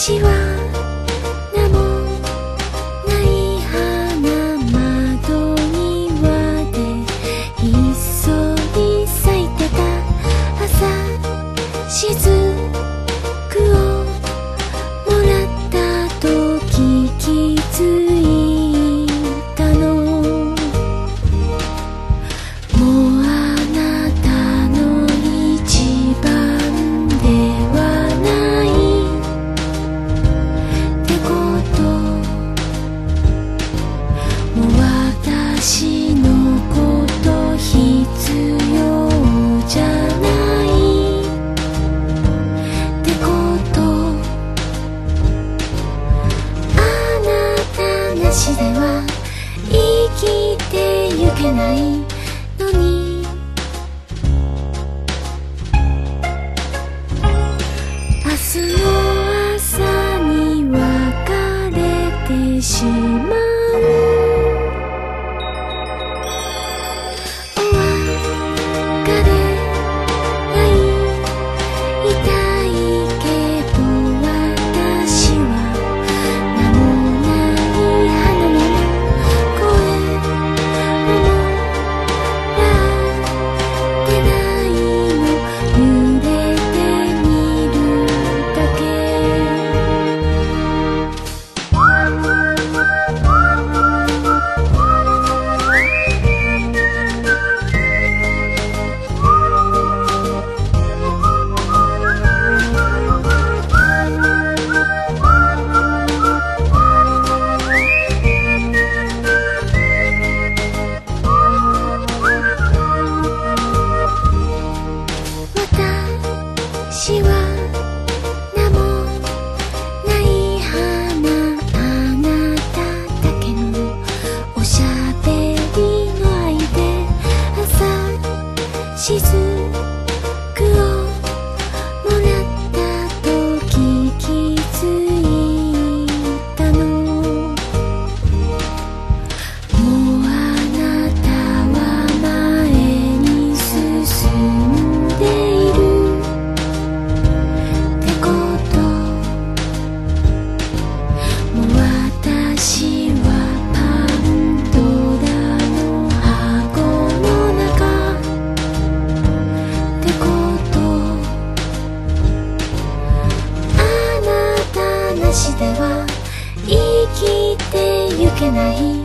希望。てないのに。明日の朝に別れてしまう。ない